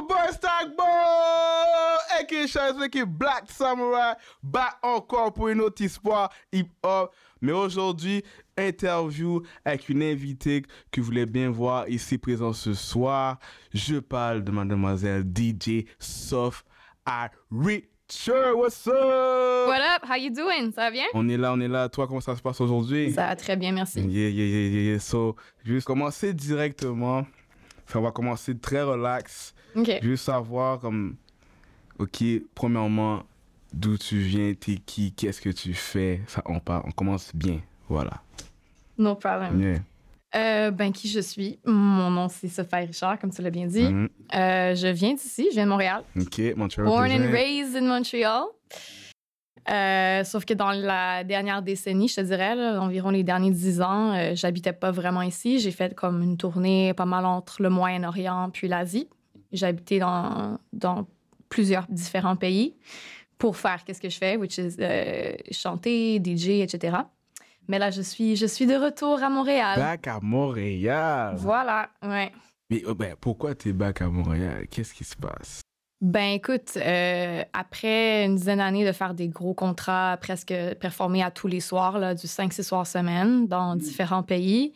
your boy Stackbo, aka Charles, aka Black Samurai, back encore pour une autre histoire hip-hop. Mais aujourd'hui, interview avec une invitée que vous voulez bien voir ici présent ce soir. Je parle de mademoiselle DJ Soft Richard. What's up? What up? How you doing? Ça va bien? On est là, on est là. Toi, comment ça se passe aujourd'hui? Ça va très bien, merci. Yeah, yeah, yeah, yeah, yeah. So, je vais commencer directement. Enfin, on va commencer très relax. OK. Je veux savoir, comme, ok, premièrement, d'où tu viens, t'es qui, qu'est-ce que tu fais. Ça, on, part, on commence bien. Voilà. No problem. Yeah. Euh, ben, qui je suis? Mon nom, c'est Sophie Richard, comme tu l'as bien dit. Mhm. Euh, je viens d'ici, je viens de Montréal. Ok, Montreal. Born and raised in Montreal. Euh, sauf que dans la dernière décennie, je te dirais, là, environ les derniers dix ans, euh, j'habitais pas vraiment ici. J'ai fait comme une tournée pas mal entre le Moyen-Orient puis l'Asie. J'ai habité dans, dans plusieurs différents pays pour faire qu'est-ce que je fais, which is euh, chanter, DJ, etc. Mais là, je suis, je suis de retour à Montréal. Back à Montréal. Voilà, ouais. Mais oh, ben, pourquoi t'es back à Montréal? Qu'est-ce qui se passe? Ben écoute, euh, après une dizaine d'années de faire des gros contrats, presque performer à tous les soirs, là, du 5-6 soirs semaine dans différents pays,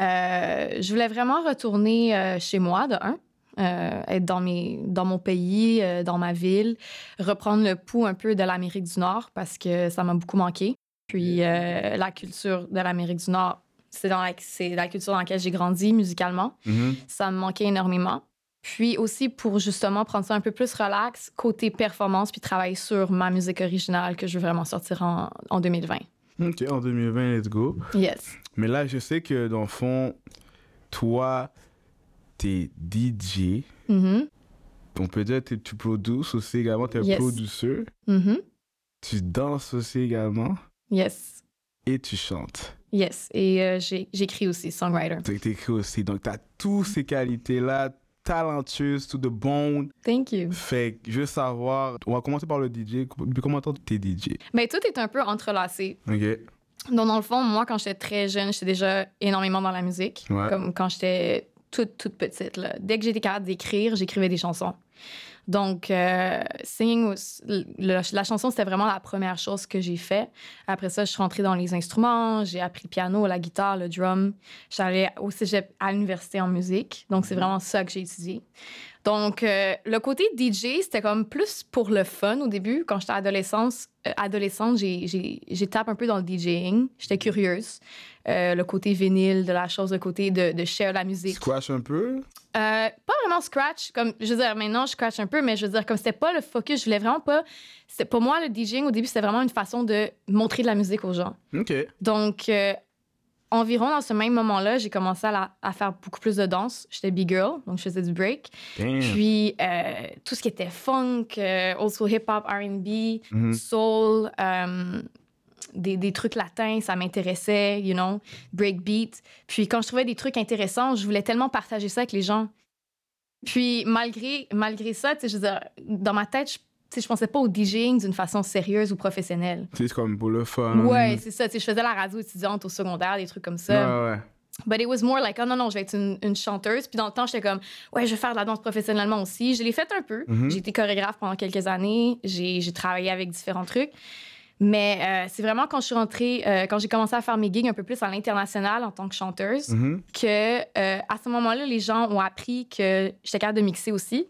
euh, je voulais vraiment retourner euh, chez moi, de un, euh, être dans, mes, dans mon pays, euh, dans ma ville, reprendre le pouls un peu de l'Amérique du Nord parce que ça m'a beaucoup manqué. Puis euh, la culture de l'Amérique du Nord, c'est dans la, c'est la culture dans laquelle j'ai grandi musicalement Mhm. ça me manquait énormément. Puis aussi pour justement prendre ça un peu plus relax, côté performance, puis travailler sur ma musique originale que je veux vraiment sortir en, en 2020. Ok, en 2020, let's go. Yes. Mais là, je sais que dans le fond, toi, t'es DJ. Mhm. On peut dire que tu produces aussi également, t'es un Yes. producteur. Mhm. Tu danses aussi également. Yes. Et tu chantes. Yes. Et euh, j'écris aussi, songwriter. Tu écris aussi. Donc, tu as toutes ces qualités-là, talentueuse, to the bone. Thank you. Fait que je veux savoir, on va commencer par le DJ. Depuis combien de temps tu es DJ? Mais tout est un peu entrelacé. Ok. Donc, dans le fond, moi, quand j'étais très jeune, j'étais déjà énormément dans la musique. Ouais. Comme quand j'étais toute, toute petite. Là. Dès que j'étais capable d'écrire, j'écrivais des chansons. Donc, euh, singing, le- la chanson, c'était vraiment la première chose que j'ai fait. Après ça, je suis rentrée dans les instruments, j'ai appris le piano, la guitare, le drum. J'allais au cégep à l'université en musique. Donc, c'est vraiment ça que j'ai étudié. Donc, euh, le côté DJ, c'était comme plus pour le fun au début. Quand j'étais adolescente, euh, adolescente j'ai, j'ai, tapé un peu dans le DJing. J'étais curieuse. Euh, le côté vinyle de la chose, le côté de, de share la musique. Squash un peu? Euh, pas vraiment scratch. Comme, je veux dire, maintenant, je scratch un peu, mais je veux dire, comme c'était pas le focus, je voulais vraiment pas. Pour moi, le DJing, au début, c'était vraiment une façon de montrer de la musique aux gens. Ok. Donc, euh, environ dans ce même moment-là, j'ai commencé à, la- à faire beaucoup plus de danse. J'étais big girl, donc je faisais du break. Damn. Puis, euh, tout ce qui était funk, euh, school hip-hop, R&B, Mhm. soul, euh, des, des trucs latins, ça m'intéressait, you know, breakbeat. Puis quand je trouvais des trucs intéressants, je voulais tellement partager ça avec les gens. Puis malgré, malgré ça, tu sais, je veux dire, dans ma tête, je, sais, je pensais pas au DJing d'une façon sérieuse ou professionnelle. C'est comme pour le fun. Ouais, c'est ça. Tu sais, je faisais la radio étudiante au secondaire, des trucs comme ça. Ouais, ouais. But it was more like, oh non, non, je vais être une, une chanteuse. Puis dans le temps, j'étais comme, ouais, je vais faire de la danse professionnellement aussi. Je l'ai fait un peu. Mhm. J'ai été chorégraphe pendant quelques années. J'ai travaillé avec différents trucs. Mais euh, c'est vraiment quand je suis rentrée, euh, quand j'ai commencé à faire mes gigs un peu plus à l'international en tant que chanteuse, Mhm. que euh, à ce moment-là, les gens ont appris que j'étais capable de mixer aussi.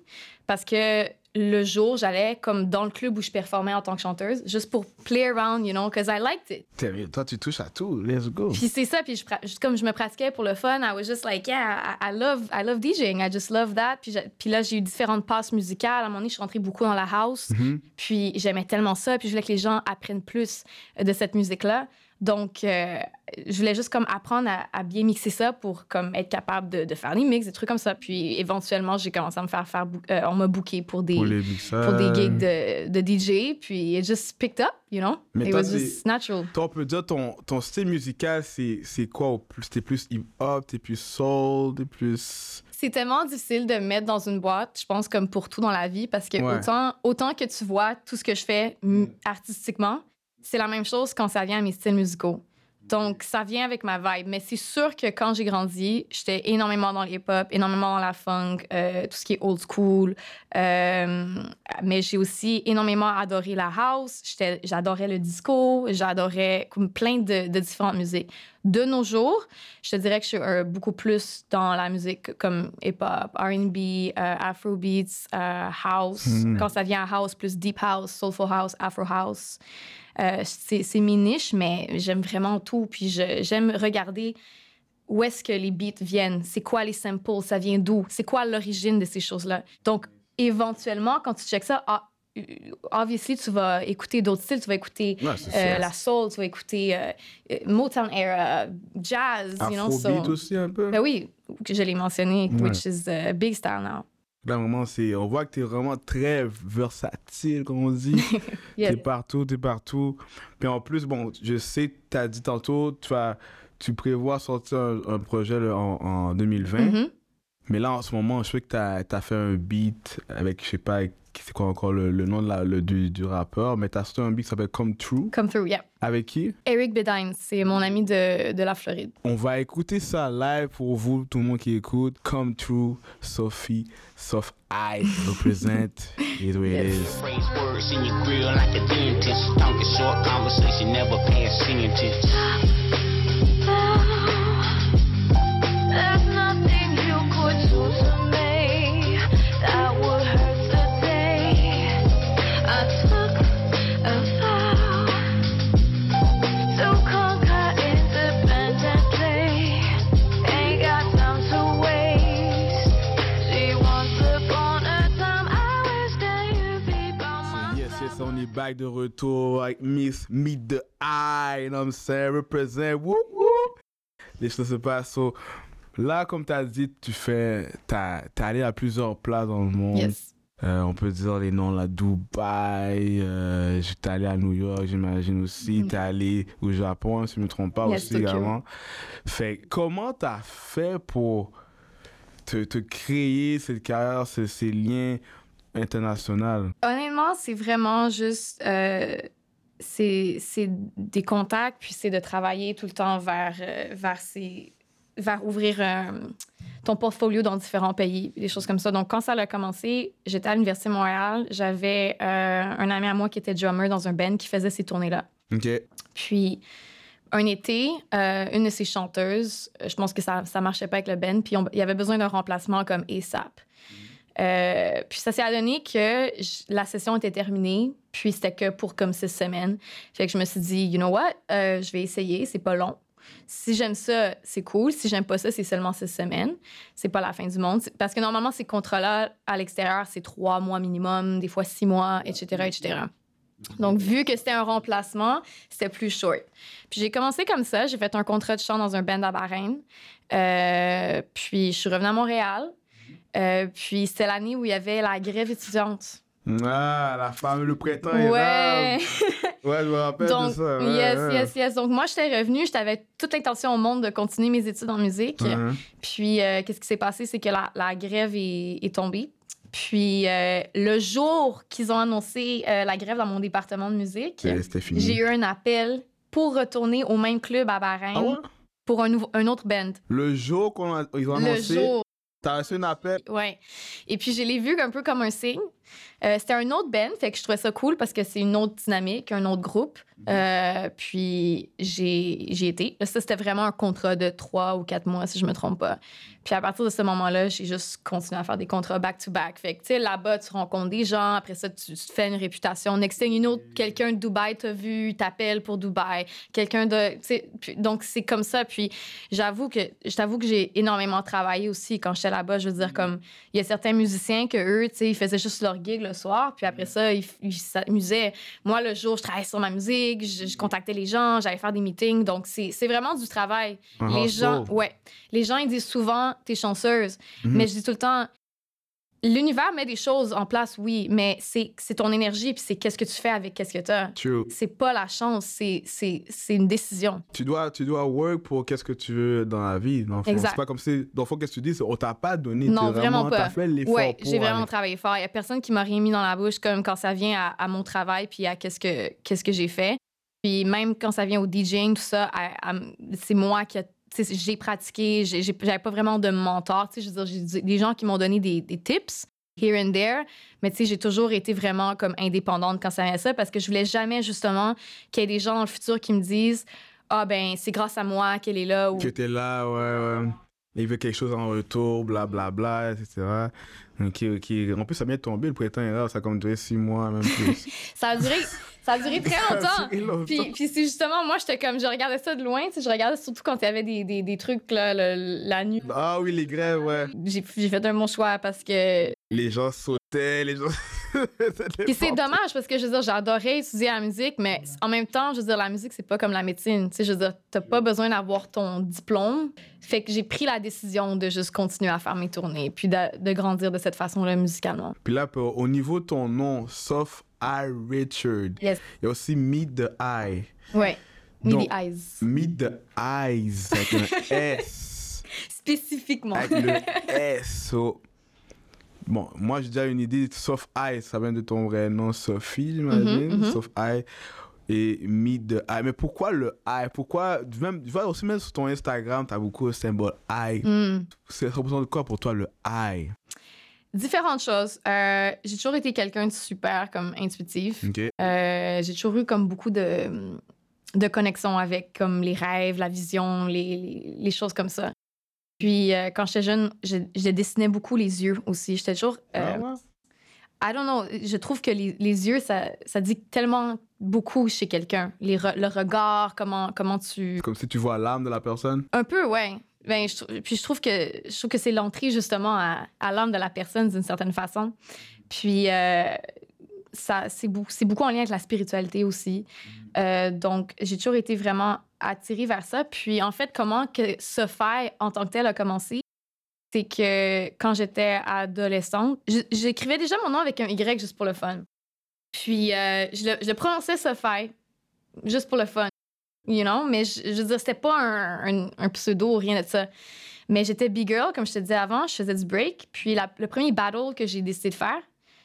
Parce que le jour, j'allais comme dans le club où je performais en tant que chanteuse, juste pour play around, you know, because I liked it. T'es- Toi, tu touches à tout. Let's go. Puis c'est ça, puis je, comme je me pratiquais pour le fun, I was just like, yeah, I, I love, I love DJing, I just love that. Puis, là, j'ai eu différentes passes musicales. À un moment donné, je suis rentrée beaucoup dans la house. Mhm. Puis j'aimais tellement ça, puis je voulais que les gens apprennent plus euh, de cette musique-là. Donc, euh, je voulais juste comme apprendre à, à bien mixer ça pour comme être capable de, de faire des mix, des trucs comme ça. Puis éventuellement, j'ai commencé à me faire faire, euh, on m'a booké pour des Pour des gigs de, de DJ, puis it just picked up, you know? Mais it was just natural. Toi, on peut dire ton, ton style musical, c'est c'est quoi au plus? T'es plus hip-hop, t'es plus soul, t'es plus. C'est tellement difficile de mettre dans une boîte, je pense, comme pour tout dans la vie, parce que Ouais. autant, autant que tu vois tout ce que je fais artistiquement, c'est la même chose quand ça vient à mes styles musicaux. Donc, ça vient avec ma vibe. Mais c'est sûr que quand j'ai grandi, j'étais énormément dans lhip hop énormément dans la funk, euh, tout ce qui est old school. Euh, mais j'ai aussi énormément adoré la house. J'adorais le disco. J'adorais plein de, de, différentes musiques. De nos jours, je te dirais que je suis euh, beaucoup plus dans la musique comme hip-hop, R&B, Afrobeats, house. Hmm. Quand ça vient à house, plus deep house, soulful house, afro house. Euh, c'est mes niches, mais j'aime vraiment tout. Puis j'aime regarder où est-ce que les beats viennent, c'est quoi les samples, ça vient d'où, c'est quoi l'origine de ces choses-là? Donc, éventuellement, quand tu checks ça, ah, euh, obviously, tu vas écouter d'autres styles. Tu vas écouter euh, la soul, tu vas écouter Motown era, jazz. Afrobeat you know, so... aussi un peu. Ben oui, je l'ai mentionné, which is big style now. Là, vraiment, c'est, on voit que tu es vraiment très versatile, comme on dit. Tu es partout, tu es partout. Puis en plus, bon, je sais, tu as dit tantôt, tu, as, tu prévois sortir un, projet en, en, 2020. Mm-hmm. Mais là, en ce moment, je sais que tu as, as, fait un beat avec, je sais pas, c'est quoi encore le, le nom de la, le, du, du, rappeur, mais t'as sorti un beat qui s'appelle Come True. Come Through, yeah. Avec qui? Eric Bedine, c'est mon ami de, de la Floride. On va écouter ça live pour vous, tout le monde qui écoute. Come True, Sophie, Soft I represent it way it is. Phrase words in your grill like a dentist. Talking short conversation, never pass sentence. Back de retour avec Miss Meet the Eye, you know what I'm saying? Represent. Les choses se passent. là, comme tu as dit, tu fais, t'es allé à plusieurs places dans le monde. Yes. Euh, on peut dire les noms là, Dubaï, euh, j'étais allé à New York, j'imagine aussi, mm. t'es allé au Japon, si je ne me trompe pas aussi également. Fait, comment t'as fait pour te, te, créer cette carrière, ces liens international? Honnêtement, c'est vraiment juste. Euh, c'est des contacts, puis c'est de travailler tout le temps vers, euh, vers, ces, vers ouvrir euh, ton portfolio dans différents pays, des choses comme ça. Donc, quand ça a commencé, j'étais à l'Université de Montréal. J'avais un ami à moi qui était drummer dans un band qui faisait ces tournées-là. OK. Puis, un été, une de ses chanteuses, je pense que ça ne marchait pas avec le band, puis il y avait besoin d'un remplacement comme ASAP. Euh, puis ça s'est adonné que la session était terminée, puis c'était que pour comme six semaines. Fait que je me suis dit, you know what, euh, je vais essayer, c'est pas long. Si j'aime ça, c'est cool. Si j'aime pas ça, c'est seulement six semaines. C'est pas la fin du monde. Parce que normalement, ces contrats-là, à l'extérieur, c'est trois mois minimum, des fois six mois, etc., etc. Donc, vu que c'était un remplacement, c'était plus short. Puis j'ai commencé comme ça. J'ai fait un contrat de chant dans un band à Bahreïn. Euh, puis je suis revenue à Montréal. Euh, puis c'était l'année où il y avait la grève étudiante. Ah, la femme, le printemps ouais. ouais, je me rappelle Donc, de ça. yes, yes, yes. Donc, moi, j'étais revenue, j'avais toute l'intention au monde de continuer mes études en musique. Uh-huh. Puis, euh, qu'est-ce qui s'est passé? C'est que la, la grève est, est, tombée. Puis, euh, le jour qu'ils ont annoncé la grève dans mon département de musique, j'ai eu un appel pour retourner au même club à Bahreïn. Ah pour un, nouveau, un autre band. Le jour qu'ils ont annoncé. T'as reçu un appel? Ouais. Et puis, je l'ai vu un peu comme un signe. Euh, c'était un autre band, fait que je trouvais ça cool parce que c'est une autre dynamique, un autre groupe. Mhm. Euh, puis, j'ai été. ça, c'était vraiment un contrat de trois ou quatre mois, si je me trompe pas. Puis, à partir de ce moment-là, j'ai juste continué à faire des contrats back-to-back. Fait que, tu sais, là-bas, tu rencontres des gens. Après ça, tu, fais une réputation. Next thing you know, quelqu'un de Dubaï t'a vu, t'appelle pour Dubaï. Quelqu'un de. donc, c'est comme ça. Puis, j'avoue que, que j'ai énormément travaillé aussi quand j'étais là-bas. Je veux dire, mhm. comme, il y a certains musiciens que eux, tu sais, ils faisaient juste leur gig le soir. Puis après ça, ils s'amusaient. Moi, le jour, je travaillais sur ma musique, je, contactais les gens, j'allais faire des meetings. Donc, c'est vraiment du travail. les gens, ouais. Les gens, ils disent souvent, t'es chanceuse. Mais je dis tout le temps, L'univers met des choses en place, oui, mais c'est ton énergie, puis c'est qu'est-ce que tu fais avec qu'est-ce que tu as. C'est pas la chance, c'est une décision. Tu dois, tu dois work pour qu'est-ce que tu veux dans la vie. C'est pas comme si, dans le fond, qu'est-ce que tu dis, on t'a pas donné. Non, vraiment, pas. As fait l'effort. Ouais, j'ai vraiment travaillé fort. Il y a personne qui m'a rien mis dans la bouche, comme quand ça vient à, mon travail, puis à qu'est-ce que, qu'est-ce que j'ai fait. Puis même quand ça vient au DJing, tout ça, c'est moi qui a- j'ai pratiqué, j'avais pas vraiment de mentor. Je veux dire, j'ai des- gens qui m'ont donné des, tips here and there, mais j'ai toujours été vraiment comme indépendante quand ça vient ça parce que je voulais jamais justement qu'il y ait des gens dans le futur qui me disent ah ben c'est grâce à moi qu'elle est là ou Que t'es là, ouais, ouais. Il veut quelque chose en retour, blablabla, etc. Ok, ok. En plus, ça vient de tomber, le printemps est là, ça a comme duré six mois, même plus. ça a duré ça a duré très longtemps. duré longtemps. Puis, puis c'est justement, moi, j'étais comme, je regardais ça de loin, tu sais, je regardais surtout quand il y avait des, des, des trucs, là, le- la nuit. Ah oui, les grèves, ouais. J'ai fait un bon choix parce que. Les gens sautaient, les gens. Puis c'est dommage parce que, je veux dire, j'adorais étudier la musique, mais en même temps, je veux dire, la musique, c'est pas comme la médecine. Tu sais, je veux dire, t'as pas besoin d'avoir ton diplôme. Fait que j'ai pris la décision de juste continuer à faire mes tournées, puis de, de grandir de cette façon-là musicalement. Puis là, pour- au niveau de ton nom, sauf I Richard, il Yes. y a aussi Meet the Eye. Ouais. Donc- Meet the eyes. Meet the Eyes, avec un S. Spécifiquement. Avec le S. so- Bon, moi j'ai déjà une idée, sauf I, ça vient de ton vrai nom, Sophie, j'imagine. Mhm, mhm. Sauf I. Et Meet the Eye. Mais pourquoi le I? Pourquoi, même, tu vois aussi même sur ton Instagram, t'as beaucoup de symboles I. Hmm. C'est représente quoi pour toi le I? Différentes choses. Euh, j'ai toujours été quelqu'un de super comme intuitif. Ok. Euh, j'ai toujours eu comme beaucoup de, de connexion avec comme les rêves, la vision, les, les, les choses comme ça. Puis euh, quand j'étais jeune, je, je dessinais beaucoup les yeux aussi. J'étais toujours. euh, Ah ouais? I don't know. Je trouve que les, les yeux, ça, ça dit tellement beaucoup chez quelqu'un. Les re- le regard, comment, comment tu. Comme si tu vois l'âme de la personne? Un peu, ouais. Ben, je, puis je trouve que je trouve que c'est l'entrée justement à, à l'âme de la personne d'une certaine façon. Puis euh, ça c'est beaucoup en lien avec la spiritualité aussi. Euh, donc j'ai toujours été vraiment attirée vers ça. Puis en fait comment que ce en tant que tel a commencé, c'est que quand j'étais adolescente, j'écrivais déjà mon nom avec un Y juste pour le fun. Puis euh, je, le, prononçais ce juste pour le fun you know, mais je, je veux dire, c'était pas un, pseudo ou rien de ça. Mais j'étais big girl, comme je te disais avant, je faisais du break. Puis le premier battle que j'ai décidé de faire,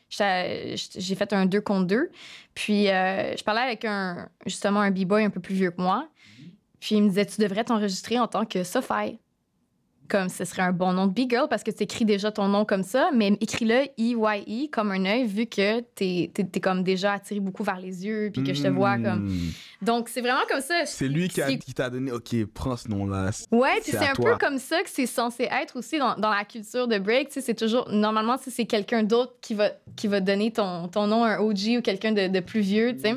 j'ai fait un 2 contre 2. Puis euh, je parlais avec un, justement un b-boy un peu plus vieux que moi. Puis il me disait, tu devrais t'enregistrer en tant que Sophie. Comme ce serait un bon nom de big girl parce que tu écris déjà ton nom comme ça, mais écris-le E-Y-E comme un œil vu que t'es es, comme déjà attiré beaucoup vers les yeux puis que je te vois comme. Hmm. Donc c'est vraiment comme ça. C'est lui qui t'a donné, ok, prends ce nom-là. Ouais, puis C'est un toi. peu comme ça que c'est censé être aussi dans, dans la culture de break. Tu sais, c'est toujours. Normalement, c'est quelqu'un d'autre qui va, qui va donner ton, ton nom à un OG ou quelqu'un de, de plus vieux, tu sais.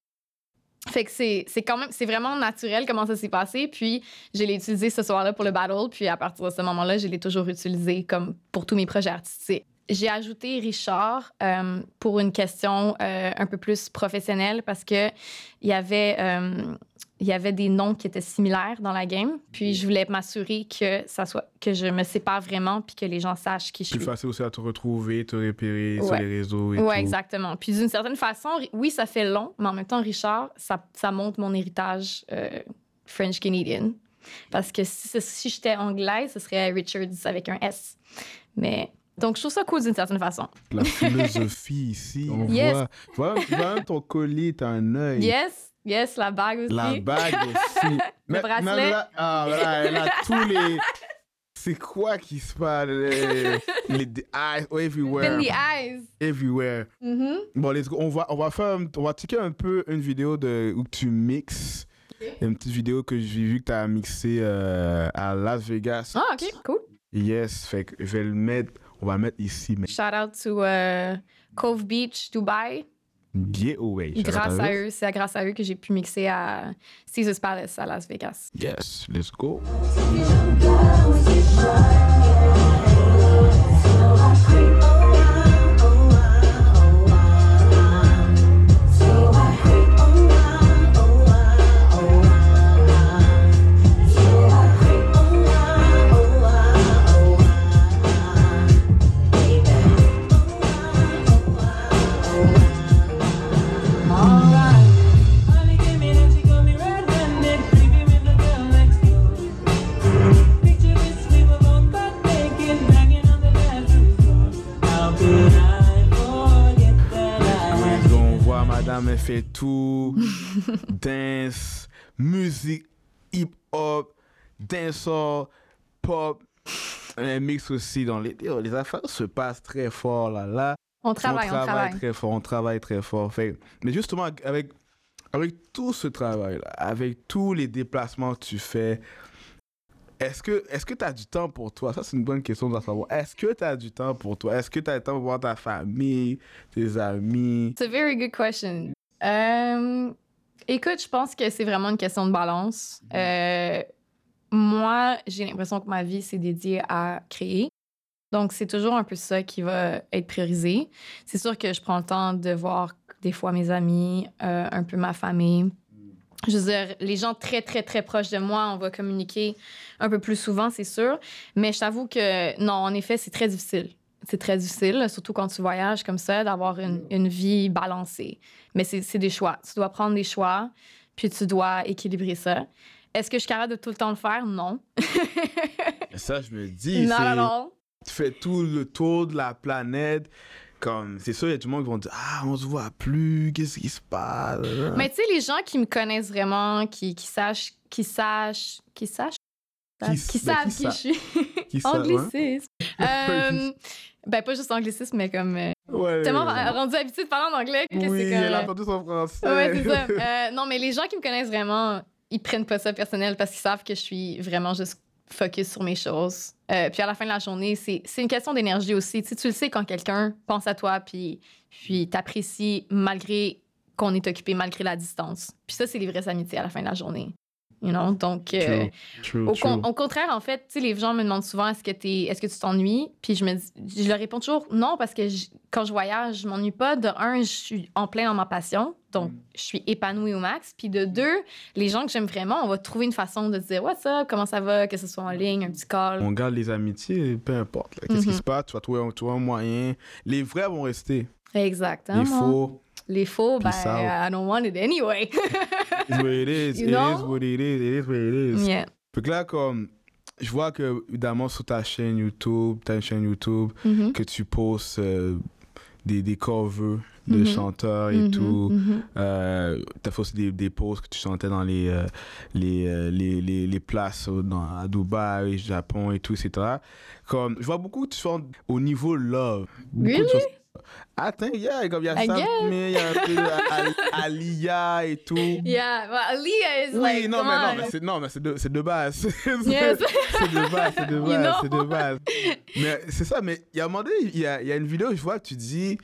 Fait que c'est quand même. C'est vraiment naturel comment ça s'est passé. Puis, je l'ai utilisé ce soir-là pour le battle. Puis, à partir de ce moment-là, je l'ai toujours utilisé comme pour tous mes projets artistiques. J'ai ajouté Richard euh, pour une question euh, un peu plus professionnelle parce que il y avait. euh, il y avait des noms qui étaient similaires dans la game. Puis je voulais m'assurer que ça soit que je me sépare vraiment puis que les gens sachent qui je Plus suis. facile aussi à te retrouver, te repérer sur les réseaux et Ouais, tout. exactement. Puis d'une certaine façon, oui, ça fait long, mais en même temps, Richard, ça, ça montre mon héritage French Canadian. Parce que si, si j'étais anglaise, ce serait Richards avec un S. Mais donc je trouve ça cool d'une certaine façon. La philosophie ici, on Yes. voit. Tu vois, tu vois même ton collier, t'as un œil. Yes, yes, la bague aussi. La bague aussi. Mais- bracelet. même là, ah, voilà, elle a tous les. C'est quoi qui se passe? Les, les the eyes everywhere. In the eyes. Everywhere. Mhm. Bon, let's go. On va, on va faire, un- on va checker un peu une vidéo de, où tu mixes. Une petite vidéo que j'ai vu que tu as mixé euh, à Las Vegas. Ah, OK, cool. Yes, fait que je vais le mettre, on va mettre ici, mais Shout out to euh, Cove Beach, Dubai. Getaway. Shout out Grâce à eux, c'est grâce à eux que j'ai pu mixer à Caesars Palace à Las Vegas. Yes, let's go. Fait tout. dance, musique, hip-hop, dancehall, pop. Un mix aussi dans les... Les affaires se passent très fort là. Là, On travaille, on travaille travaille. très fort, on travaille très fort. Fait, mais justement, avec, avec tout ce travail-là, avec tous les déplacements que tu fais, est-ce que est-ce que tu as du temps pour toi? Ça, c'est une bonne question de savoir. Est-ce que tu as du temps pour toi? Est-ce que tu as le temps pour voir ta famille, tes amis? It's a very good question. Euh, écoute, je pense que c'est vraiment une question de balance. Euh, moi, j'ai l'impression que ma vie, c'est dédié à créer. Donc, c'est toujours un peu ça qui va être priorisé. C'est sûr que je prends le temps de voir des fois mes amis, euh, un peu ma famille. Je veux dire, les gens très, très, très proches de moi, on va communiquer un peu plus souvent, c'est sûr. Mais je t'avoue que, non, en effet, c'est très difficile. C'est très difficile, surtout quand tu voyages comme ça, d'avoir une, une vie balancée. Mais c'est c'est des choix. Tu dois prendre des choix, puis tu dois équilibrer ça. Est-ce que je suis capable de tout le temps le faire? Non. Ça, je me dis, non, non, non. tu fais tout le tour de la planète. Comme, c'est sûr, il y a du monde qui vont dire Ah, on se voit plus, qu'est-ce qui se passe? Mais tu sais, les gens qui me connaissent vraiment, qui, qui sachent, qui sachent, qui sachent, Qui qui, ben, savent qui qui, sa- je suis. Qui? Anglicisme. Euh, ben, pas juste anglicisme, mais comme. euh, Ouais. tellement rendu habitué de parler en anglais que Oui, c'est comme. elle a euh, entendu son français. Ouais, c'est ça. Euh, non, mais les gens qui me connaissent vraiment, ils prennent pas ça personnel parce qu'ils savent que je suis vraiment juste focus sur mes choses. Puis à la fin de la journée, c'est c'est une question d'énergie aussi. Tu sais, tu le sais quand quelqu'un pense à toi puis, puis t'apprécie malgré qu'on est occupé, malgré la distance. Puis ça, c'est les vraies amitiés à la fin de la journée. You know? Donc, euh, True, au, true. con- au contraire, en fait, les gens me demandent souvent est-ce que, tu t'ennuies? Puis je me dis, je leur réponds toujours non, parce que je- quand je voyage, je m'ennuie pas. De un, je suis en plein dans ma passion, donc je suis épanouie au max. Puis de deux, les gens que j'aime vraiment, on va trouver une façon de se dire What's up, comment ça va, que ce soit en ligne, un petit call. On garde les amitiés, peu importe. Qu'est-ce qui Mhm. se passe? Tu vas trouver, un- moyen. Les vrais vont rester. Exactement. Les faux, Les faux, ben, Peace out. I don't want it anyway. it's what it is. You it know? is what it is. It is what it is. yeah. Fait que là, comme, je vois que, évidemment, sur ta chaîne YouTube, ta chaîne YouTube, Mhm. que tu postes euh, des, des covers de Mhm. chanteurs et Mhm, tout. mhm. Euh, t'as fait aussi des, des posts que tu chantais dans les, euh, les, euh, les, les, les places dans, à Dubaï, Japon et tout, etc. Comme, je vois beaucoup que tu chantes au niveau love. Beaucoup Really? Choses. Attends, yeah, comme il y a I guess. mais il y a un peu Al- Alia et tout. Yeah, well, Aaliyah is Oui, like, non, mais on. non, mais c'est, non, mais c'est de, c'est de base. Yes. c'est de base, c'est de You base, know? c'est de base. Mais c'est ça, mais il y a un moment donné, il y a, il y a une vidéo, je vois que tu dis.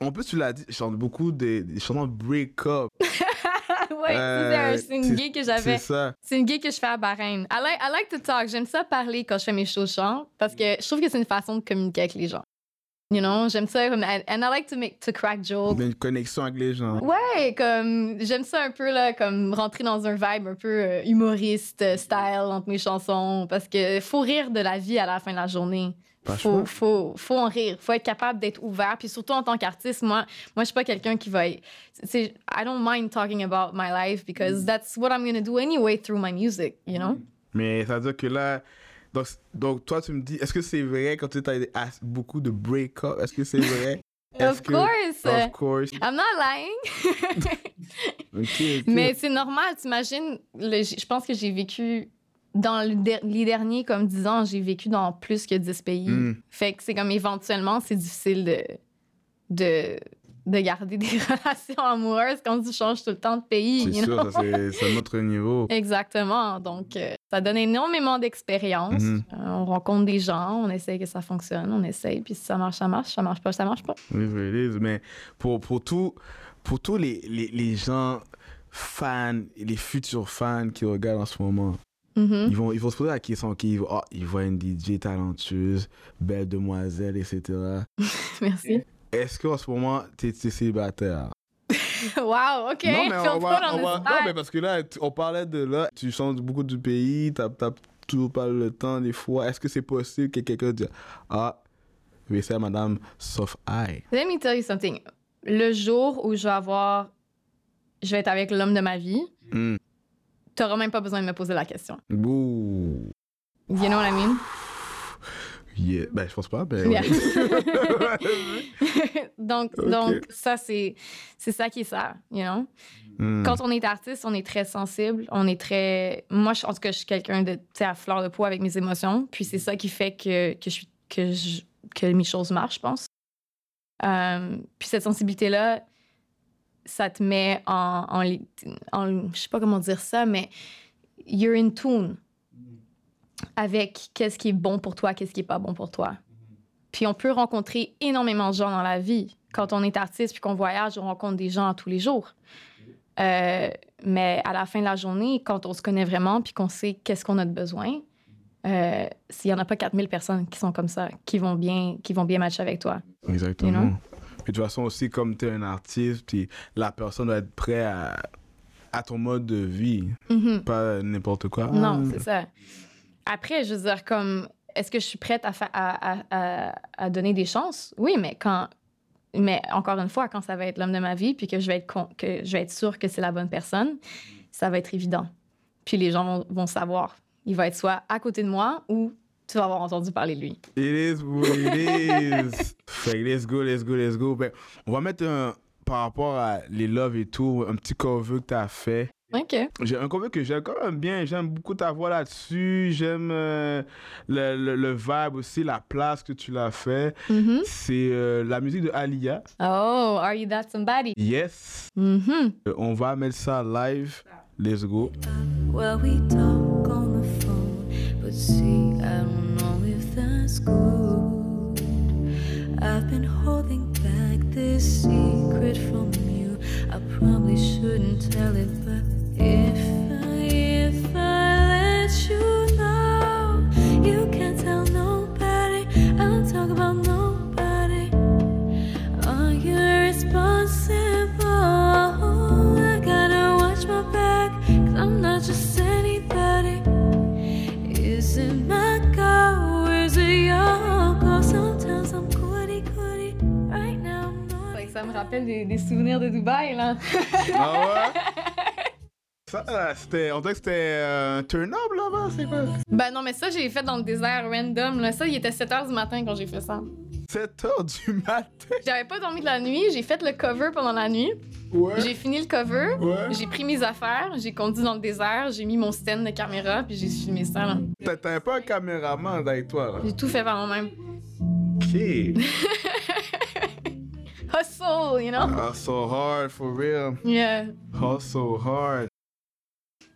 En plus, tu l'as dit, je chante beaucoup des, des chansons de break-up. ouais, Euh, c'est une gig que C'est j'avais. ça. C'est une gig que je fais à Bahreïn. I like, I like to talk. J'aime ça parler quand je fais mes shows chants parce que je trouve que c'est une façon de communiquer avec les gens. You know, j'aime ça comme and, and I like to make to crack jokes. Une connexion avec les gens. Ouais, comme j'aime ça un peu là, comme rentrer dans un vibe un peu euh, humoriste euh, style entre mes chansons parce que faut rire de la vie à la fin de la journée. Faut, faut, faut en rire. Faut être capable d'être ouvert. Puis surtout en tant qu'artiste, moi, moi, je suis pas quelqu'un qui va. c'est- I don't mind talking about my life Mm. because that's what I'm gonna do anyway through my music, you know? Mais ça veut dire que là. Donc, donc toi, tu me dis, est-ce que c'est vrai quand tu as beaucoup de break-up? Est-ce que c'est vrai? Of que- course! Of course. I'm not lying. Ok, ok. Mais c'est normal, t'imagines, le- je pense que j'ai vécu dans le les derniers comme 10 ans, j'ai vécu dans plus que 10 pays. Mm. Fait que c'est comme éventuellement, c'est difficile de, de, de garder des relations amoureuses quand tu changes tout le temps de pays. C'est you sûr, c'est autre niveau. Exactement. Donc, euh, ça donne énormément d'expérience. Mhm. Euh, on rencontre des gens, on essaye que ça fonctionne, on essaye, puis si ça marche, ça marche, ça marche pas, ça marche pas. Oui, oui, it is. Mais pour, pour, tout, pour tous les, les, les gens fans, les futurs fans qui regardent en ce moment, Mhm. ils, vont, ils vont se poser la question ok, ils, vont- ah, ils voient une DJ talentueuse, belle demoiselle, etc. Merci. Est-ce qu'en ce moment, tu es célibataire? Wow, OK. Non, mais on va, on non, mais parce que là, on parlait de là, tu changes beaucoup du pays, t'as t'as toujours pas le temps des fois. Est-ce que c'est possible que quelqu'un dise Ah, vais faire madame sauf I Let me tell you something. Le jour où je vais avoir... Je vais être avec l'homme de ma vie, Hmm. t'auras même pas besoin de me poser la question. Ouh. You know what I mean? Yeah. Ben, je pense pas, ben. Yeah. donc, donc, ça, c'est c'est ça qui est ça, you know? Hmm. Quand on est artiste, on est très sensible, on est très... Moi, je pense que je suis quelqu'un de, à fleur de peau avec mes émotions, puis c'est ça qui fait que, que, je, suis- que, je- que mes choses marchent, je pense. Euh, puis cette sensibilité-là, ça te met en, en, en- Je sais pas comment dire ça, mais you're in tune avec qu'est-ce qui est bon pour toi, qu'est-ce qui est pas bon pour toi. Puis on peut rencontrer énormément de gens dans la vie. Quand on est artiste puis qu'on voyage, on rencontre des gens tous les jours. Euh, mais à la fin de la journée, quand on se connaît vraiment puis qu'on sait qu'est-ce qu'on a de besoin, euh, s'il n'y en a pas 4000 personnes qui sont comme ça, qui vont bien, qui vont bien matcher avec toi. Exactement. You know? Puis de toute façon aussi, comme tu es un artiste, puis la personne doit être prête à, à ton mode de vie, Mhm. pas n'importe quoi. Non, c'est ça. Après, je veux dire, comme, est-ce que je suis prête à, donner des chances? Oui, mais quand. Mais encore une fois, quand ça va être l'homme de ma vie, puis que je vais être, con- que je vais être sûre que c'est la bonne personne, ça va être évident. Puis les gens vont, vont savoir. Il va être soit à côté de moi ou tu vas avoir entendu parler de lui. It is what it is. fait que let's go, let's go, let's go. Ben, on va mettre un, par rapport à les loves et tout, un petit cover que tu as fait. OK. J'ai un cover que j'aime quand même bien. J'aime beaucoup ta voix là-dessus. J'aime euh, le, le, le vibe aussi, la place que tu l'as fait. Mhm. C'est euh, la musique de Alia. Oh, are you that somebody? Yes. Mhm. Euh, on va mettre ça live. Let's go. Well, we talk on the phone, but see, I don't know if that's good. I've been holding back this secret from you. I probably shouldn't tell it, Ça me rappelle des, des souvenirs de Dubaï, là. Ah ouais? Ça, là, c'était. On dirait que c'était euh, un turn-up là-bas, c'est quoi? Ben non, mais ça, j'ai fait dans le désert random. Là. Ça, il était 7 h du matin quand j'ai fait ça. 7 heures du matin? J'avais pas dormi de la nuit, j'ai fait le cover pendant la nuit. Ouais. J'ai fini le cover, Ouais. j'ai pris mes affaires, j'ai conduit dans le désert, j'ai mis mon stand de caméra, puis j'ai filmé ça. là. T'as- T'avais pas un caméraman avec toi là. J'ai tout fait par moi-même. Ok. Hustle, you know? Hustle hard, for real. Yeah. Hustle hard.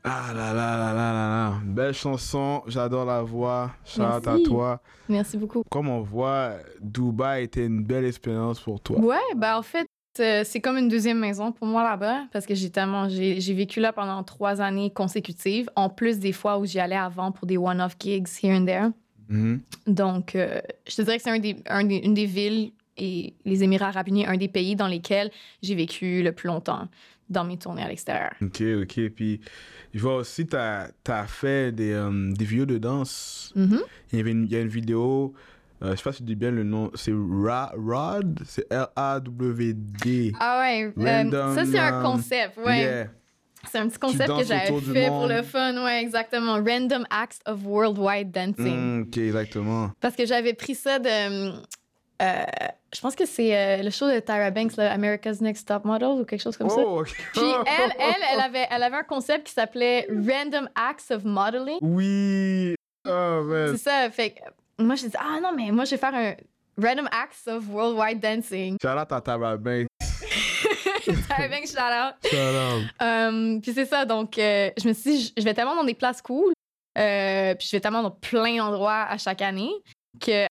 Ah là là là là là là. Belle chanson, j'adore la voix. Shout out à toi. Merci beaucoup. Comme on voit, Dubaï était une belle expérience pour toi. Ouais, ben en fait, euh, c'est comme une deuxième maison pour moi là-bas, parce que j'ai tellement, j'ai vécu là pendant trois années consécutives, en plus des fois où j'y allais avant pour des one-off gigs here and there. Mhm. Donc, euh, je te dirais que c'est un des, un des- une des villes et les Émirats arabes unis, un des pays dans lesquels j'ai vécu le plus longtemps dans mes tournées à l'extérieur. Ok, ok. Puis, je vois aussi, tu as, fait des, euh, des vidéos de danse. Mhm. Il y, avait une, il y a une vidéo, euh, je sais pas si je dis bien le nom, c'est Ra- Rod, c'est R-A-W-D. Ah ouais, euh, ça c'est un um, concept, ouais. Yeah. C'est un petit concept que j'avais fait pour le fun, ouais, exactement. Random Acts of Worldwide Dancing. Mm, ok, exactement. Parce que j'avais pris ça de. Euh, je pense que c'est euh, le show de Tyra Banks, là, America's Next Top Model ou quelque chose comme ça. Oh, ok. Puis elle, elle, elle avait, elle avait un concept qui s'appelait Random Acts of Modeling. Oui. Oh. C'est ça. Fait que moi, je dit, ah non, mais moi, je vais faire un Random Acts of Worldwide Dancing. Shout out à Tara Banks. Tyra Banks, shout out. Shout out. Euh, puis c'est ça, donc euh, je me suis dit, je- vais tellement dans des places cool, puis je vais tellement dans plein d'endroits à chaque année, que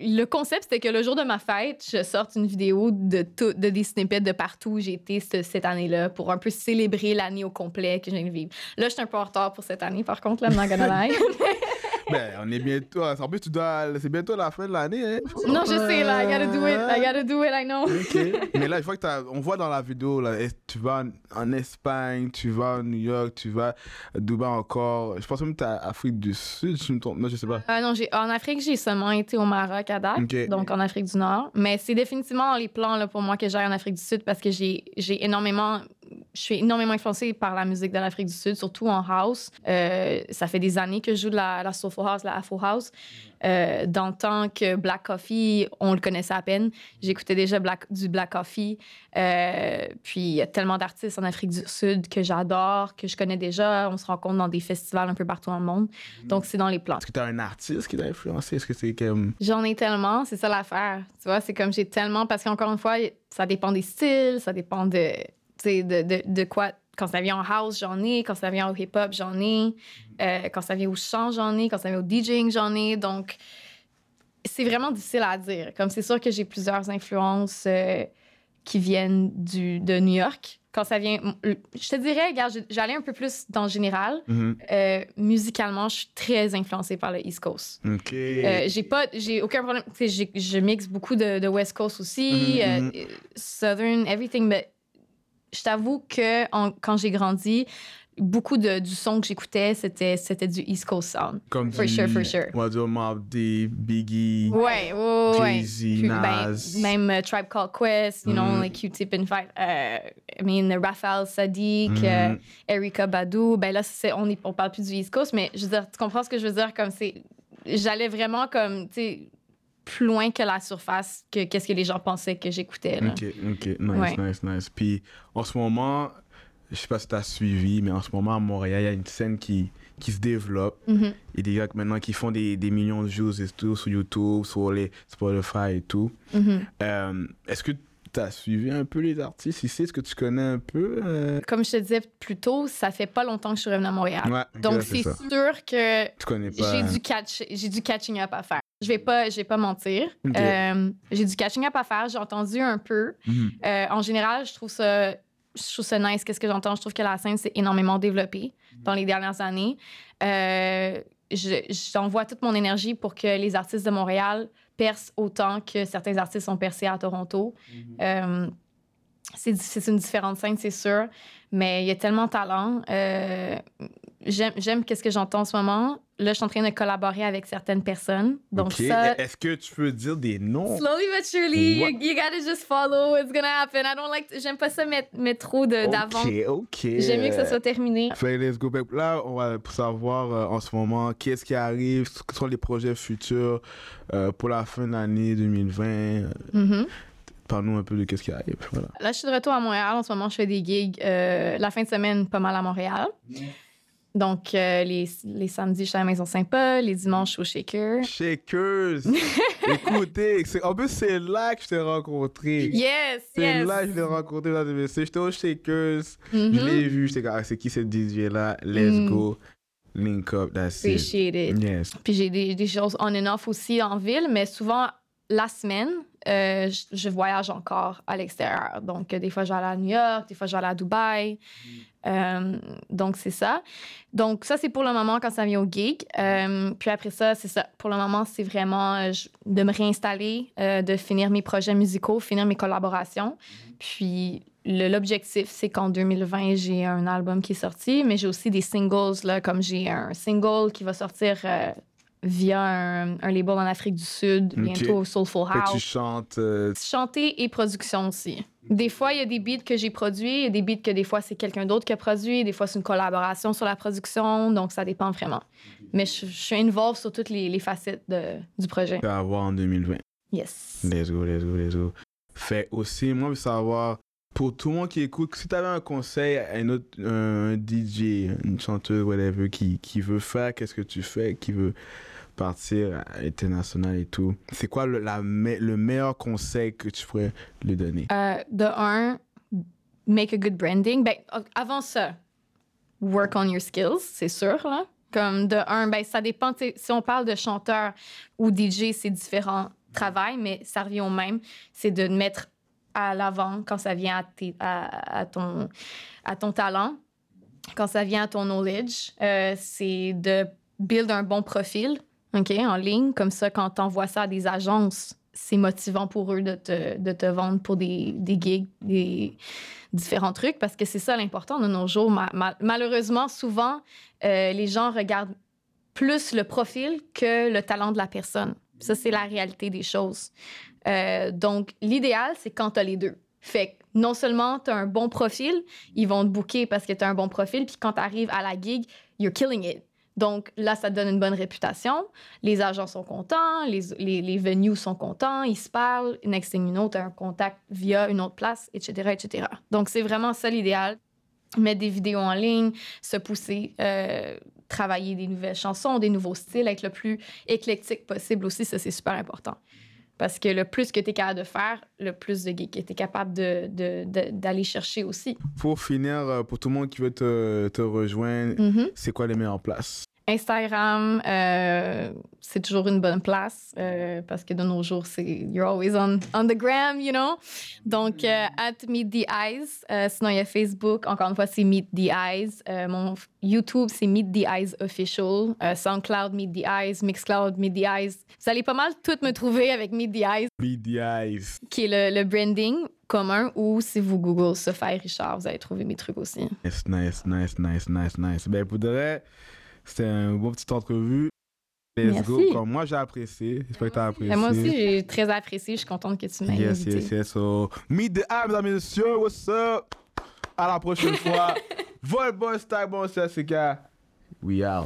le concept, c'était que le jour de ma fête, je sorte une vidéo de, tout, de des snippets de partout où j'ai été ce- cette année-là pour un peu célébrer l'année au complet que je viens de vivre. Là, je suis un peu en retard pour cette année, par contre, là, I'm not gonna lie. Ben, on est bientôt. En plus, tu dois. C'est bientôt la fin de l'année, hein? non, je sais, là, I gotta do it, I gotta do it, I know. Mais là, je vois que t'as- on voit dans la vidéo, là, tu vas en, en Espagne, tu vas à New York, tu vas à Dubaï encore. Je pense même que tu à Afrique du Sud, je me trompe. Non, je sais pas. Ah non, en Afrique, j'ai seulement été au Maroc à date, donc en Afrique du Nord. Mais c'est définitivement dans les plans là, pour moi que j'aille en Afrique du Sud parce que j'ai énormément je suis énormément influencée par la musique de l'Afrique du Sud, surtout en house. Euh, ça fait des années que je joue de la, la soulful house, la afro house. Euh, dans le temps que Black Coffee, on le connaissait à peine, j'écoutais déjà Black- du Black Coffee. Euh, puis il y a tellement d'artistes en Afrique du Sud que j'adore, que je connais déjà. On se rencontre dans des festivals un peu partout dans le monde. Donc c'est dans les plans. Est-ce que tu as un artiste qui t'a influencé? Est-ce que c'est comme. J'en ai tellement, c'est ça l'affaire. Tu vois, c'est comme j'ai tellement, parce qu'encore une fois, ça dépend des styles, ça dépend de, de, de, de quoi. Quand ça vient en house, j'en ai. Quand ça vient au hip-hop, j'en ai. Euh, quand ça vient au chant, j'en ai. Quand ça vient au DJing, j'en ai. Donc, c'est vraiment difficile à dire. Comme c'est sûr que j'ai plusieurs influences euh, qui viennent du, de New York. Quand ça vient, je te dirais, regarde, j'allais un peu plus dans le général. Mhm. Euh, musicalement, je suis très influencée par le East Coast. Ok. Euh, j'ai pas j'ai aucun problème je mixe beaucoup de, de West Coast aussi euh, Southern everything mais je t'avoue que en- quand j'ai grandi beaucoup de, du son que j'écoutais c'était c'était du East Coast sound Comme for du- sure, for sure. On va dire Mob Deep, Biggie. ouais ouais ouais Jay-Z, ben, Nas. même euh, Tribe Called Quest you know Mhm. like Q-Tip and euh, I mean Raphaël Sadiq Mhm. euh, Erika Badu ben là c'est on on parle plus du East Coast mais je veux dire tu comprends ce que je veux dire? Comme c'est j'allais vraiment comme tu sais plus loin que la surface que qu'est-ce que les gens pensaient que j'écoutais là. Ok, ok, nice, Ouais. nice, nice. Puis en ce moment, je sais pas si tu as suivi, mais en ce moment à Montréal, il y a une scène qui, qui se développe. Mhm. Il y a des gars maintenant qui font des, des millions de views et tout sur YouTube, sur les Spotify et tout. Mhm. Euh, Est-ce que tu as suivi un peu les artistes ici? Est-ce que tu connais un peu? euh? Comme je te disais plus tôt, ça fait pas longtemps que je suis revenue à Montréal. Ouais, Donc c'est ça. sûr que Tu connais pas. j'ai du catch j'ai du catching up à faire. Je vais pas je vais pas mentir. Euh, j'ai du catching up à faire, j'ai entendu un peu. Mhm. Euh, en général, je trouve ça, je trouve ça nice. Qu'est-ce que j'entends? Je trouve que la scène s'est énormément développée dans les dernières années. Euh, je- J'envoie toute mon énergie pour que les artistes de Montréal percent autant que certains artistes ont percé à Toronto. C'est c'est une différente scène, c'est sûr, mais il y a tellement de talent. J'aime qu'est-ce que j'entends en ce moment. Là, je suis en train de collaborer avec certaines personnes. Donc ça, Est-ce que tu peux dire des noms? Slowly but surely, you, you gotta just follow. It's gonna happen. I don't like. J'aime pas ça mettre, mettre trop de- d'avant. Ok, ok. J'aime mieux que ça soit terminé. Fait, let's go. Que Là, on va pour savoir euh, en ce moment qu'est-ce qui arrive, quels sont les projets futurs euh, pour la fin de l'année 2020. Euh, Mhm. Parle-nous un peu de qu'est-ce qui arrive. Voilà. Là, je suis de retour à Montréal. En ce moment, je fais des gigs euh, la fin de semaine, pas mal à Montréal. Donc, euh, les, les samedis, je suis à la Maison Saint-Paul. Les dimanches, je suis au Shaker. Shakers. Écoutez, c'est- en plus, c'est là que je t'ai rencontré. Yes, C'est yes. là que je l'ai rencontré dans le J'étais au Shakers. Je l'ai vu. J'étais comme, ah, c'est qui cette DJ-là? Let's Mm. go. Link up, that's it. Appreciate it. Yes. Puis j'ai des, des choses on and off aussi en ville, mais souvent, la semaine, euh, je, je voyage encore à l'extérieur. Donc, euh, des fois, je vais aller à New York, des fois, je vais aller à Dubaï. Euh, donc, c'est ça. Donc, ça, c'est pour le moment quand ça vient au gig. Euh, puis après ça, c'est ça. Pour le moment, c'est vraiment euh, de me réinstaller, de finir mes projets musicaux, finir mes collaborations. Puis le- l'objectif, c'est qu'en 2020, j'ai un album qui est sorti, mais j'ai aussi des singles, là, comme j'ai un single qui va sortir via un, un label en Afrique du Sud, bientôt Soulful Fait que tu House. chantes. euh, Chanter et production aussi. Des fois, il y a des beats que j'ai produits, il y a des beats que des fois, c'est quelqu'un d'autre qui a produit, des fois, c'est une collaboration sur la production, donc ça dépend vraiment. Mais je, je suis involved sur toutes les, les facettes de- du projet. à avoir en 2020. Yes. Let's go, let's go, let's go. Fait aussi, moi, je veux savoir, pour tout le monde qui écoute, si tu avais un conseil à un autre un DJ, une chanteuse, whatever, qui, qui veut faire, qu'est-ce que tu fais, qui veut partir à l'international et tout, c'est quoi le, le meilleur conseil que tu pourrais lui donner? Euh, de un, make a good branding. Ben, avant ça, work on your skills, c'est sûr, là. Comme de un, ben, ça dépend. Si on parle de chanteur ou DJ, c'est différents travail, mais ça revient au même. C'est de mettre à l'avant quand ça vient à, à, à ton, à ton talent, quand ça vient à ton knowledge. Euh, c'est de build un bon profil, OK, en ligne. Comme ça, quand tu envoies ça à des agences, c'est motivant pour eux de te, de te vendre pour des, des gigs, des différents trucs, parce que c'est ça l'important de nos jours. Ma- ma- malheureusement, souvent, euh, les gens regardent plus le profil que le talent de la personne. Ça, c'est la réalité des choses. Euh, donc, l'idéal, c'est quand tu as les deux. Fait que non seulement tu as un bon profil, ils vont te booker parce que tu as un bon profil, puis quand tu arrives à la gig, you're killing it. Donc là, ça donne une bonne réputation. Les agents sont contents, les, les, les venues sont contents, ils se parlent. Next thing you know, tu as un contact via une autre place, etc., etc. Donc c'est vraiment ça l'idéal. Mettre des vidéos en ligne, se pousser, euh, travailler des nouvelles chansons, des nouveaux styles, être le plus éclectique possible aussi, ça c'est super important. Parce que le plus que tu es capable de faire, le plus de que tu es capable d'aller de, chercher aussi. Pour finir, euh, pour tout le monde qui veut te, te rejoindre, Mhm. c'est quoi les meilleures places? Instagram, euh, c'est toujours une bonne place euh, parce que de nos jours, c'est you're always on, on the gram, you know? Donc, euh, at Meet the Eyes. Sinon, il y a Facebook. Encore une fois, c'est Meet the Eyes. Mon YouTube, c'est Meet the Eyes Official. SoundCloud, Meet the Eyes. Mixcloud, Meet the Eyes. Vous allez pas mal toutes me trouver avec Meet the Eyes, BDIs. qui est le, le branding commun. Ou si vous Google Sophie Richard, vous allez trouver mes trucs aussi. Nice, nice, nice, nice, nice, nice. Ben, pour de vrai, c'était un beau petite entrevue. Let's Merci. go. Comme moi, j'ai apprécié. J'espère que t'as apprécié. Et moi aussi, j'ai très apprécié. Je suis contente que tu m'aies Yes, invité. yes, yes. So, meet the eye, mesdames et messieurs. What's up? À la prochaine fois. Vol Boy Style, bon, c'est. We out.